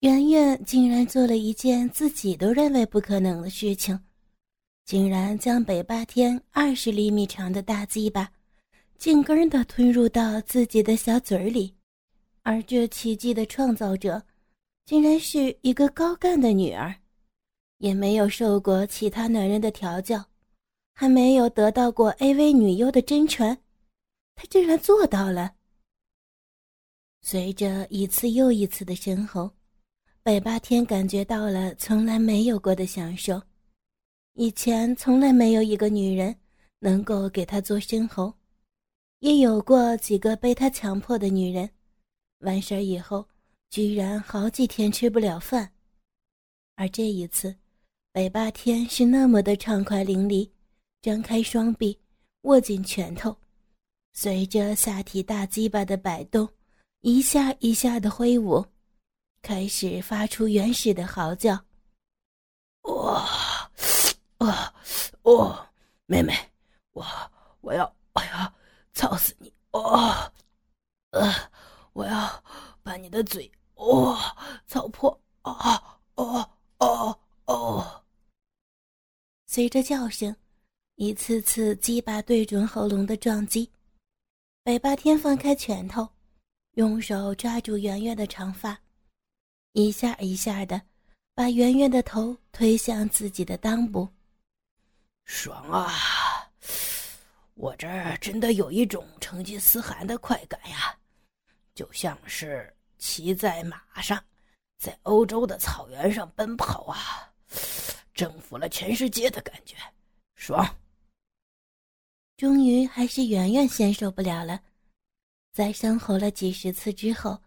圆圆竟然做了一件自己都认为不可能的事情，竟然将北霸天二十厘米长的大鸡巴紧根的吞入到自己的小嘴里，而这奇迹的创造者，竟然是一个高干的女儿，也没有受过其他男人的调教，还没有得到过 AV 女优的真传，她竟然做到了。随着一次又一次的深喉。北八天感觉到了从来没有过的享受，以前从来没有一个女人能够给他做深喉，也有过几个被他强迫的女人，完事儿以后居然好几天吃不了饭，而这一次，北八天是那么的畅快淋漓，张开双臂，握紧拳头，随着下体大鸡巴的摆动，一下一下的挥舞。开始发出原始的嚎叫。哇，啊，哦，妹妹，我我要我要操死你！哦，呃，我要把你的嘴哦操破！啊，哦哦哦！随着叫声，一次次鸡巴对准喉咙的撞击，北霸天放开拳头，用手抓住圆圆的长发。一下一下的，把圆圆的头推向自己的裆部。爽啊！我这儿真的有一种成吉思汗的快感呀，就像是骑在马上，在欧洲的草原上奔跑啊，征服了全世界的感觉，爽！终于还是圆圆先受不了了，在生吼了几十次之后。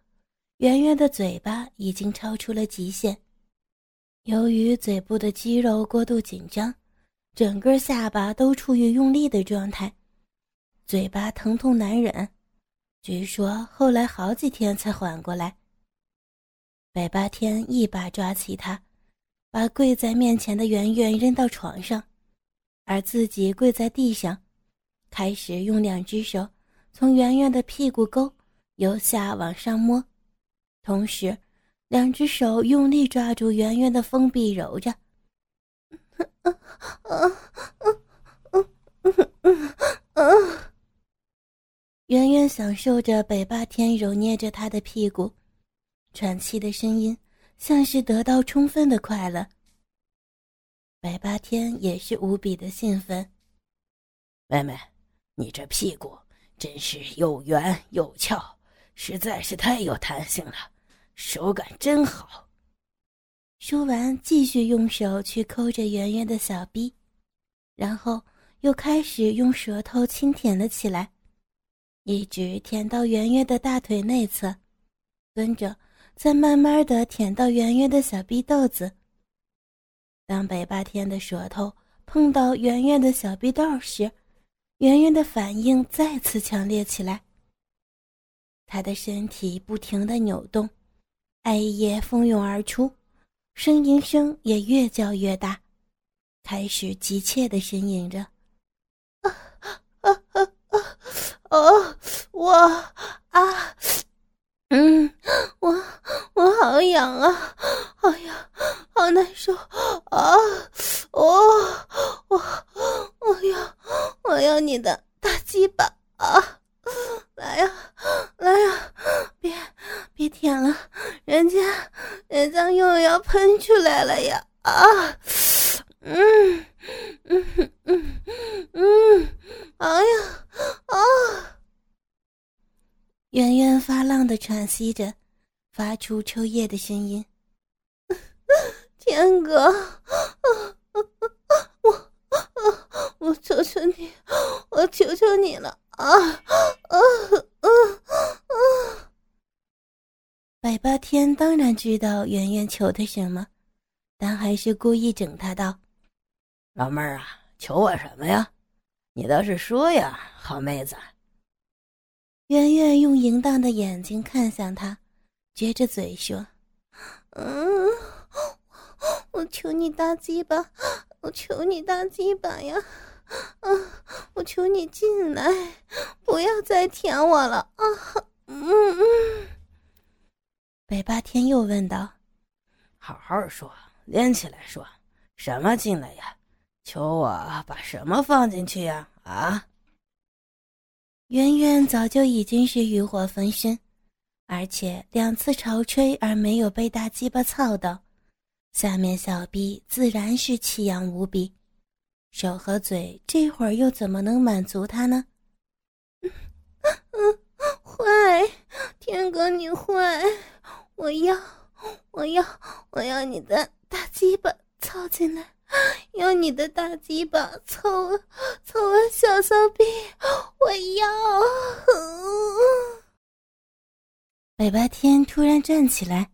圆圆的嘴巴已经超出了极限，由于嘴部的肌肉过度紧张，整个下巴都处于用力的状态，嘴巴疼痛难忍。据说后来好几天才缓过来。百八天一把抓起他，把跪在面前的圆圆扔到床上，而自己跪在地上，开始用两只手从圆圆的屁股沟由下往上摸。同时，两只手用力抓住圆圆的封闭，揉着。圆圆享受着北霸天揉捏着她的屁股，喘气的声音像是得到充分的快乐。北霸天也是无比的兴奋。妹妹，你这屁股真是又圆又翘，实在是太有弹性了。手感真好。说完，继续用手去抠着圆圆的小臂，然后又开始用舌头轻舔了起来，一直舔到圆圆的大腿内侧，跟着再慢慢的舔到圆圆的小臂豆子。当北霸天的舌头碰到圆圆的小臂豆时，圆圆的反应再次强烈起来，他的身体不停的扭动。艾叶蜂拥而出，呻吟声也越叫越大，开始急切的呻吟着：“啊啊啊啊！哦，我啊，嗯，我我好痒啊，哎呀，好难受啊！哦我我要我要你的大鸡巴啊！来呀，来呀，别别舔了！”人家，人家又要喷出来了呀！啊，嗯，嗯嗯嗯，哎呀，啊！圆圆发浪的喘息着，发出抽噎的声音。天哥，我，我求求你，我求求你了啊！啊啊啊！百八天当然知道圆圆求他什么，但还是故意整他道：“老妹儿啊，求我什么呀？你倒是说呀，好妹子。”圆圆用淫荡的眼睛看向他，撅着嘴说：“嗯，我求你大鸡巴，我求你大鸡巴呀！嗯，我求你进来，不要再舔我了啊！嗯嗯。”北霸天又问道：“好好说，连起来说，什么进来呀？求我把什么放进去呀？啊！圆圆早就已经是欲火焚身，而且两次潮吹而没有被大鸡巴操到，下面小臂自然是奇痒无比，手和嘴这会儿又怎么能满足他呢？嗯嗯，坏，天哥你坏，我要，我要，我要你的大鸡巴操进来。用你的大鸡巴凑我，操我小骚逼！我要！北八天突然站起来，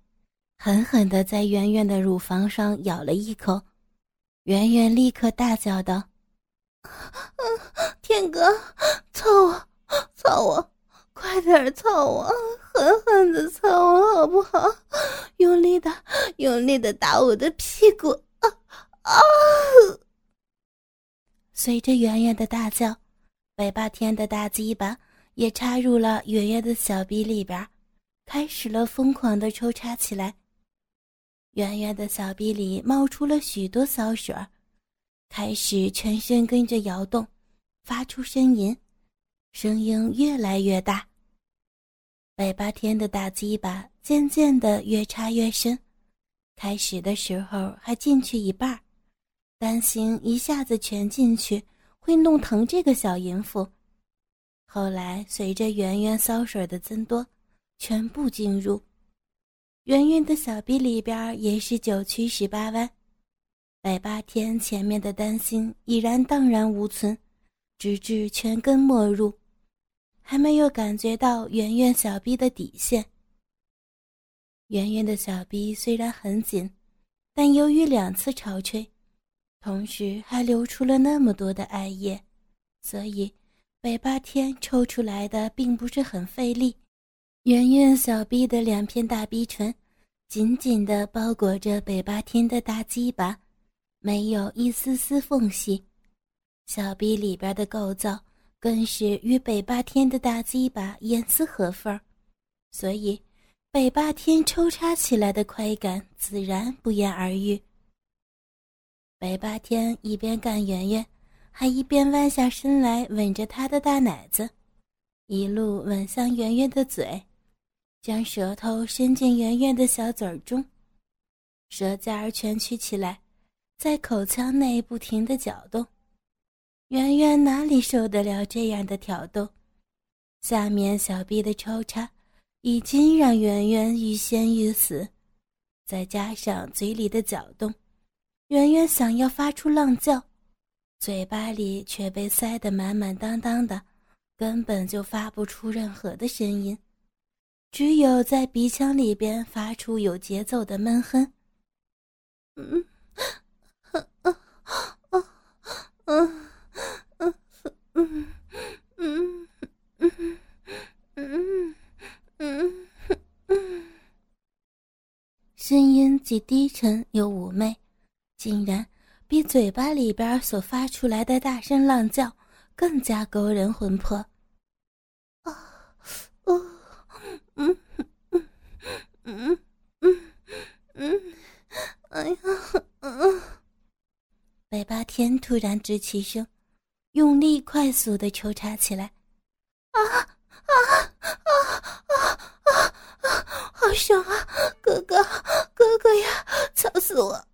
狠狠的在圆圆的乳房上咬了一口。圆圆立刻大叫道：“天哥，操我，操我，快点操我，狠狠的操我好不好？用力的，用力的打我的屁股！”啊！啊！随着圆圆的大叫，北霸天的大鸡巴也插入了圆圆的小臂里边，开始了疯狂的抽插起来。圆圆的小臂里冒出了许多骚水开始全身跟着摇动，发出呻吟，声音越来越大。尾巴天的大鸡巴渐渐的越插越深，开始的时候还进去一半儿担心一下子全进去会弄疼这个小淫妇，后来随着圆圆骚水的增多，全部进入，圆圆的小臂里边也是九曲十八弯。百八天前面的担心已然荡然无存，直至全根没入，还没有感觉到圆圆小臂的底线。圆圆的小臂虽然很紧，但由于两次潮吹。同时还流出了那么多的艾叶，所以北八天抽出来的并不是很费力。圆圆小臂的两片大逼唇紧紧地包裹着北八天的大鸡巴，没有一丝丝缝隙。小臂里边的构造更是与北八天的大鸡巴严丝合缝，所以北八天抽插起来的快感自然不言而喻。北八天一边干圆圆，还一边弯下身来吻着她的大奶子，一路吻向圆圆的嘴，将舌头伸进圆圆的小嘴儿中，舌尖儿蜷曲起来，在口腔内不停的搅动。圆圆哪里受得了这样的挑逗？下面小臂的抽插已经让圆圆欲仙欲死，再加上嘴里的搅动。圆圆想要发出浪叫，嘴巴里却被塞得满满当当的，根本就发不出任何的声音，只有在鼻腔里边发出有节奏的闷哼。嗯，嗯，嗯，嗯，嗯，嗯，嗯，嗯，嗯，嗯，嗯，声音既低沉又妩媚。竟然比嘴巴里边所发出来的大声浪叫更加勾人魂魄！啊，哦，嗯嗯嗯嗯嗯，哎呀，嗯！北八天突然直起声，用力快速的抽插起来，啊啊啊啊啊啊！好爽啊，哥哥，哥哥呀，操死我！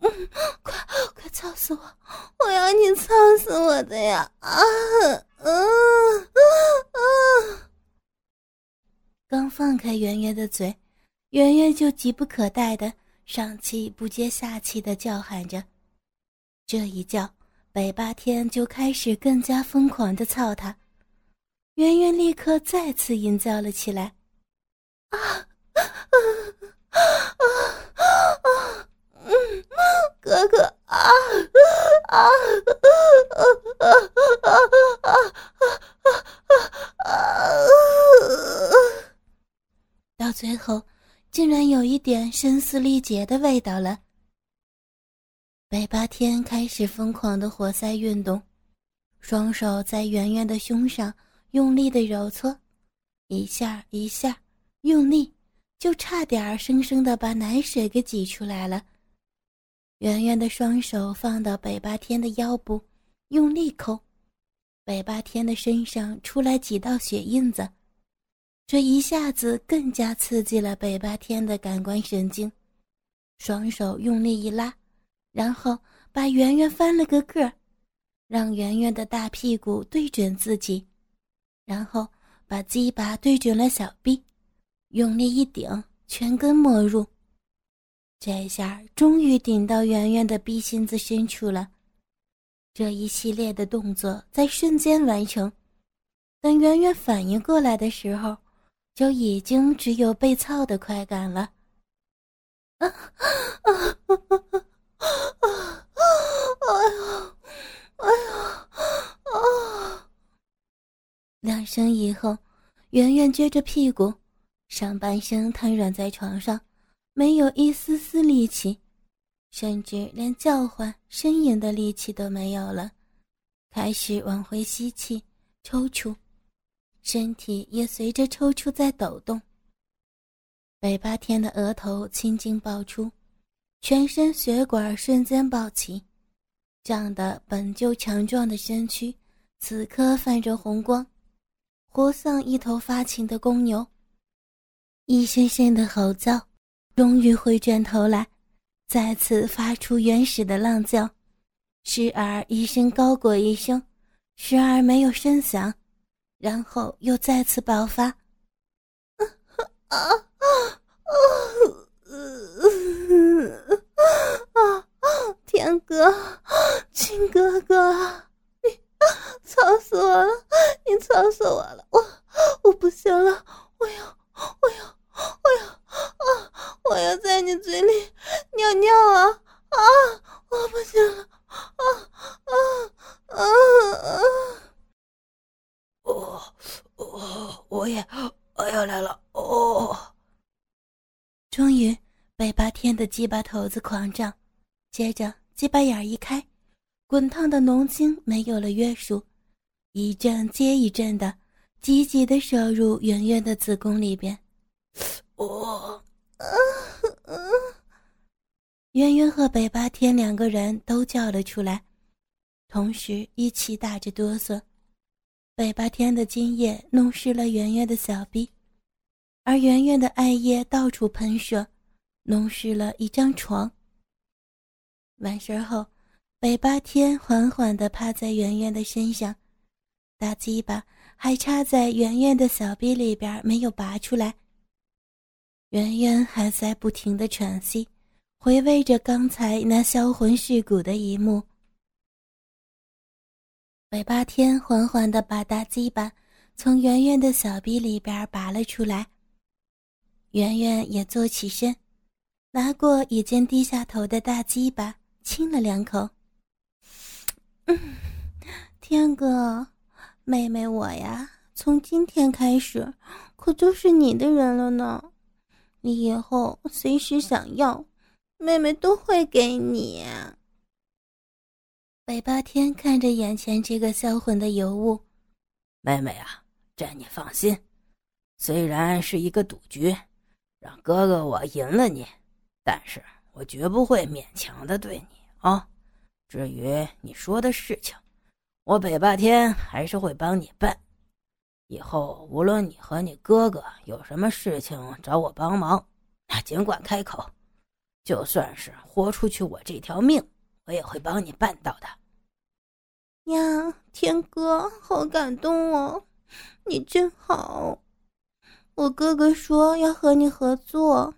嗯，快快操死我！我要你操死我的呀！啊，嗯嗯刚放开圆圆的嘴，圆圆就急不可待的上气不接下气的叫喊着。这一叫，北霸天就开始更加疯狂的操他。圆圆立刻再次吟叫了起来：啊啊啊啊啊！嗯，哥哥啊啊啊啊啊啊啊啊啊！到最后，竟然有一点声嘶力竭的味道了。北八天开始疯狂的活塞运动，双手在圆圆的胸上用力的揉搓，一下一下，用力。就差点生生的把奶水给挤出来了。圆圆的双手放到北八天的腰部，用力抠，北八天的身上出来几道血印子，这一下子更加刺激了北八天的感官神经。双手用力一拉，然后把圆圆翻了个个儿，让圆圆的大屁股对准自己，然后把鸡巴对准了小臂，用力一顶，全根没入。这下终于顶到圆圆的逼心子深处了。这一系列的动作在瞬间完成，等圆圆反应过来的时候，就已经只有被操的快感了。啊啊啊啊啊！哎呀，哎呀，啊！两声以后，圆圆撅着屁股，上半身瘫软在床上，没有一丝丝力气，甚至连叫唤、呻吟的力气都没有了，开始往回吸气、抽搐，身体也随着抽搐在抖动。北八天的额头青筋爆出，全身血管瞬间暴起，长得本就强壮的身躯，此刻泛着红光，活像一头发情的公牛。一声声的吼叫，终于回转头来，再次发出原始的浪叫，时而一声高过一声，时而没有声响，然后又再次爆发。啊啊！啊，啊！天哥，亲哥哥，你操死我了！你操死我了！我我不行了！我要，我要，我要啊！我要在你嘴里尿尿啊！啊！我不行了！啊啊！哦哦，我也我要来了！哦。终于，北八天的鸡巴头子狂胀，接着鸡巴眼一开，滚烫的浓精没有了约束，一阵接一阵的积极的射入圆圆的子宫里边。哦，圆圆和北八天两个人都叫了出来，同时一起打着哆嗦。北八天的精液弄湿了圆圆的小臂。而圆圆的艾叶到处喷射，弄湿了一张床。完事后，北八天缓缓地趴在圆圆的身上，大鸡巴还插在圆圆的小臂里边没有拔出来。圆圆还在不停地喘息，回味着刚才那销魂蚀骨的一幕。北八天缓缓地把大鸡巴从圆圆的小臂里边拔了出来。圆圆也坐起身，拿过已经低下头的大鸡巴亲了两口。天哥，妹妹我呀，从今天开始可就是你的人了呢。你以后随时想要，妹妹都会给你。北八天看着眼前这个销魂的尤物，妹妹啊，这你放心，虽然是一个赌局。让哥哥我赢了你，但是我绝不会勉强的对你啊。至于你说的事情，我北霸天还是会帮你办。以后无论你和你哥哥有什么事情找我帮忙，那尽管开口，就算是豁出去我这条命，我也会帮你办到的。呀，天哥，好感动哦，你真好。我哥哥说要和你合作，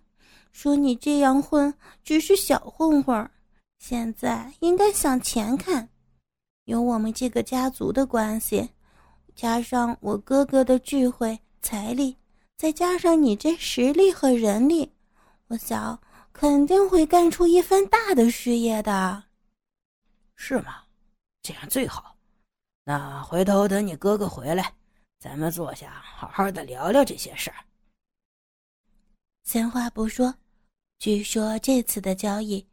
说你这样混只是小混混现在应该向前看。有我们这个家族的关系，加上我哥哥的智慧、财力，再加上你这实力和人力，我想肯定会干出一番大的事业的。是吗？这样最好。那回头等你哥哥回来。咱们坐下，好好的聊聊这些事儿。闲话不说，据说这次的交易，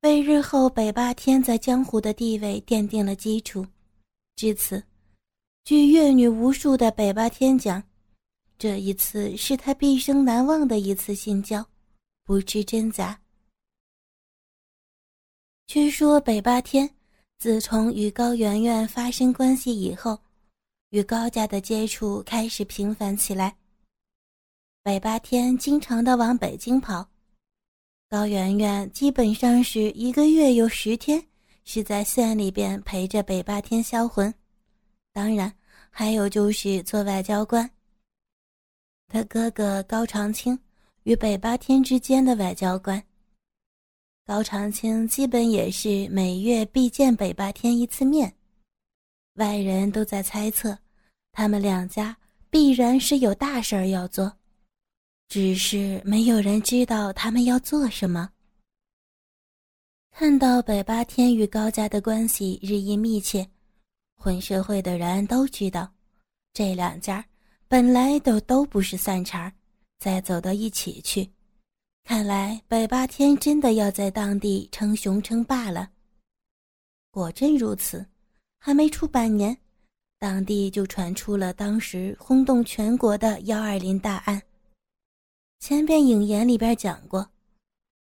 为日后北霸天在江湖的地位奠定了基础。至此，据阅女无数的北霸天讲，这一次是他毕生难忘的一次性交，不知真假。据说北霸天自从与高圆圆发生关系以后，与高家的接触开始频繁起来。北八天经常的往北京跑，高圆圆基本上是一个月有十天是在县里边陪着北八天销魂，当然还有就是做外交官。他哥哥高长青与北八天之间的外交官。高长青基本也是每月必见北八天一次面，外人都在猜测，他们两家必然是有大事儿要做，只是没有人知道他们要做什么。看到北八天与高家的关系日益密切，混社会的人都知道，这两家。本来都都不是散茬再走到一起去，看来北八天真的要在当地称雄称霸了。果真如此，还没出半年，当地就传出了当时轰动全国的幺二零大案。前边影言里边讲过，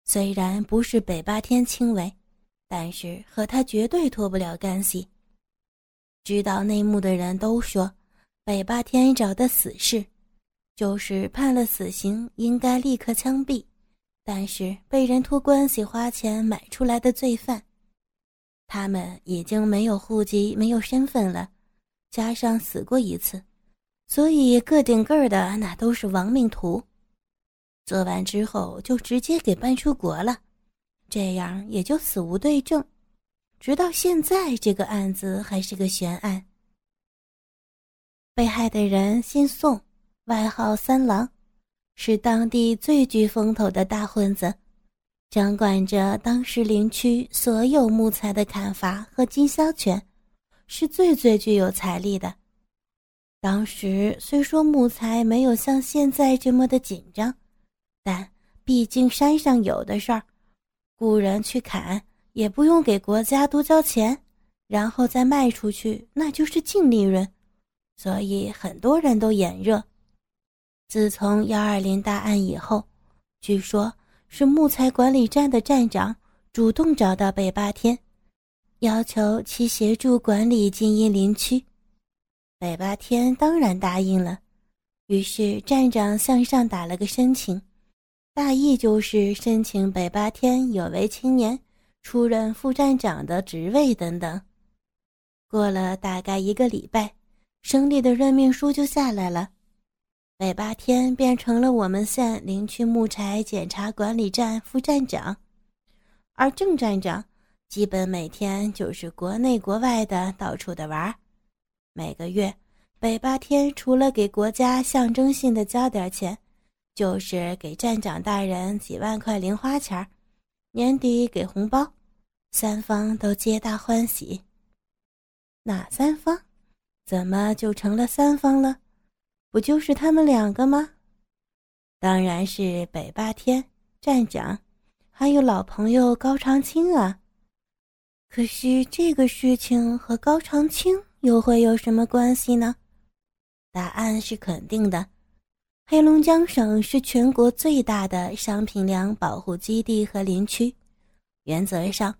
虽然不是北八天亲为，但是和他绝对脱不了干系。知道内幕的人都说。北八天找的死士，就是判了死刑应该立刻枪毙，但是被人托关系花钱买出来的罪犯。他们已经没有户籍、没有身份了，加上死过一次，所以个顶个儿的那都是亡命徒。做完之后就直接给搬出国了，这样也就死无对证。直到现在，这个案子还是个悬案。被害的人姓宋，外号三郎，是当地最具风头的大混子，掌管着当时林区所有木材的砍伐和经销权，是最最具有财力的。当时虽说木材没有像现在这么的紧张，但毕竟山上有的事儿，雇人去砍也不用给国家多交钱，然后再卖出去，那就是净利润。所以很多人都眼热。自从幺二零大案以后，据说是木材管理站的站长主动找到北八天，要求其协助管理金银林区。北八天当然答应了。于是站长向上打了个申请，大意就是申请北八天有为青年出任副站长的职位等等。过了大概一个礼拜。省里的任命书就下来了，北八天变成了我们县林区木材检查管理站副站长，而郑站长基本每天就是国内国外的到处的玩儿每个月，北八天除了给国家象征性的交点钱，就是给站长大人几万块零花钱儿年底给红包，三方都皆大欢喜。哪三方？怎么就成了三方了？不就是他们两个吗？当然是北霸天站长，还有老朋友高长青啊。可是这个事情和高长青又会有什么关系呢？答案是肯定的。黑龙江省是全国最大的商品粮保护基地和林区，原则上，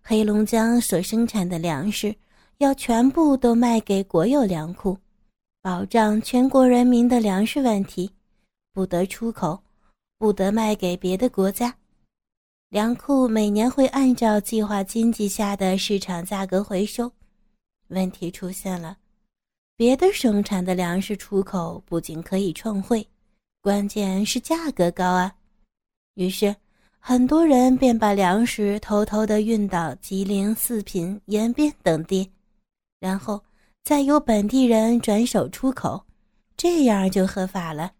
黑龙江所生产的粮食。要全部都卖给国有粮库，保障全国人民的粮食问题，不得出口，不得卖给别的国家。粮库每年会按照计划经济下的市场价格回收。问题出现了，别的生产的粮食出口不仅可以创汇，关键是价格高啊。于是，很多人便把粮食偷偷地运到吉林、四平、延边等地。然后再由本地人转手出口，这样就合法了。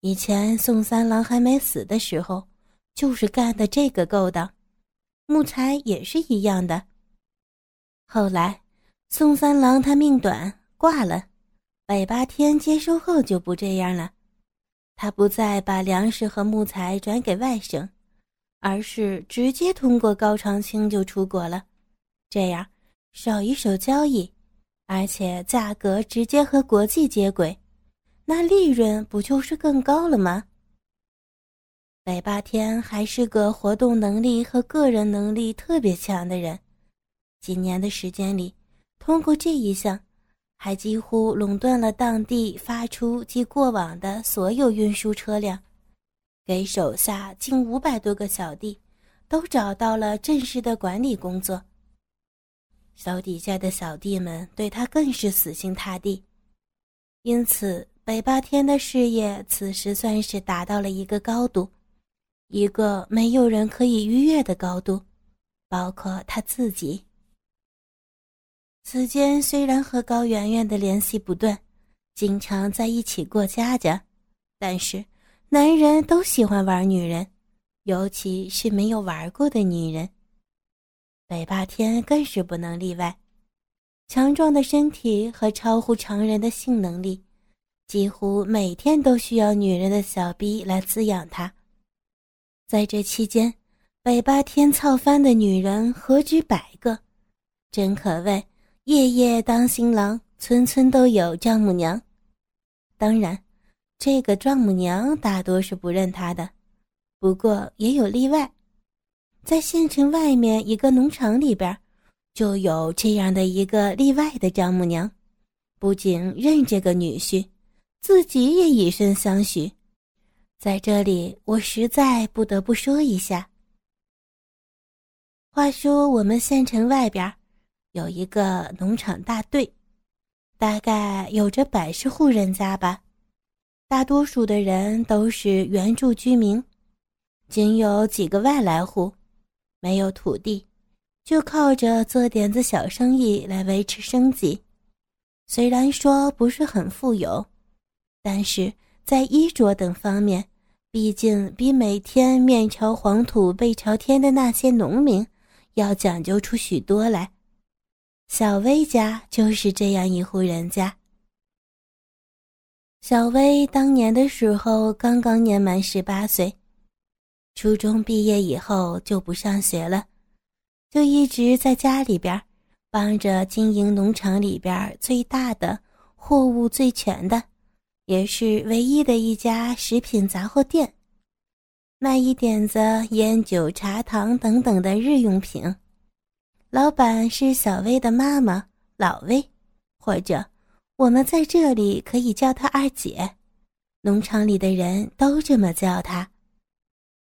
以前宋三郎还没死的时候，就是干的这个勾当。木材也是一样的。后来宋三郎他命短挂了，百八天接收后就不这样了，他不再把粮食和木材转给外省，而是直接通过高长青就出国了，这样。手一手交易，而且价格直接和国际接轨，那利润不就是更高了吗？北八天还是个活动能力和个人能力特别强的人，几年的时间里，通过这一项，还几乎垄断了当地发出及过往的所有运输车辆，给手下近五百多个小弟都找到了正式的管理工作。手底下的小弟们对他更是死心塌地，因此北霸天的事业此时算是达到了一个高度。一个没有人可以逾越的高度，包括他自己。此间虽然和高圆圆的联系不断，经常在一起过家家，但是男人都喜欢玩女人，尤其是没有玩过的女人。北霸天更是不能例外，强壮的身体和超乎常人的性能力，几乎每天都需要女人的小逼来滋养他。在这期间，北霸天操翻的女人何止百个，真可谓夜夜当新郎，村村都有丈母娘。当然，这个丈母娘大多是不认他的，不过也有例外，在县城外面一个农场里边，就有这样的一个例外的丈母娘，不仅认这个女婿，自己也以身相许。在这里，我实在不得不说一下。话说，我们县城外边有一个农场大队，大概有着百十户人家吧，大多数的人都是原住居民，仅有几个外来户，没有土地，就靠着做点子小生意来维持生计。虽然说不是很富有，但是。在衣着等方面，毕竟比每天面朝黄土背朝天的那些农民要讲究出许多来。小薇家就是这样一户人家。小薇当年的时候刚刚年满十八岁，初中毕业以后就不上学了，就一直在家里边帮着经营农场里边最大的、货物最全的。也是唯一的一家食品杂货店，卖一点子烟酒茶糖等等的日用品。老板是小薇的妈妈老薇，或者我们在这里可以叫她二姐。农场里的人都这么叫她。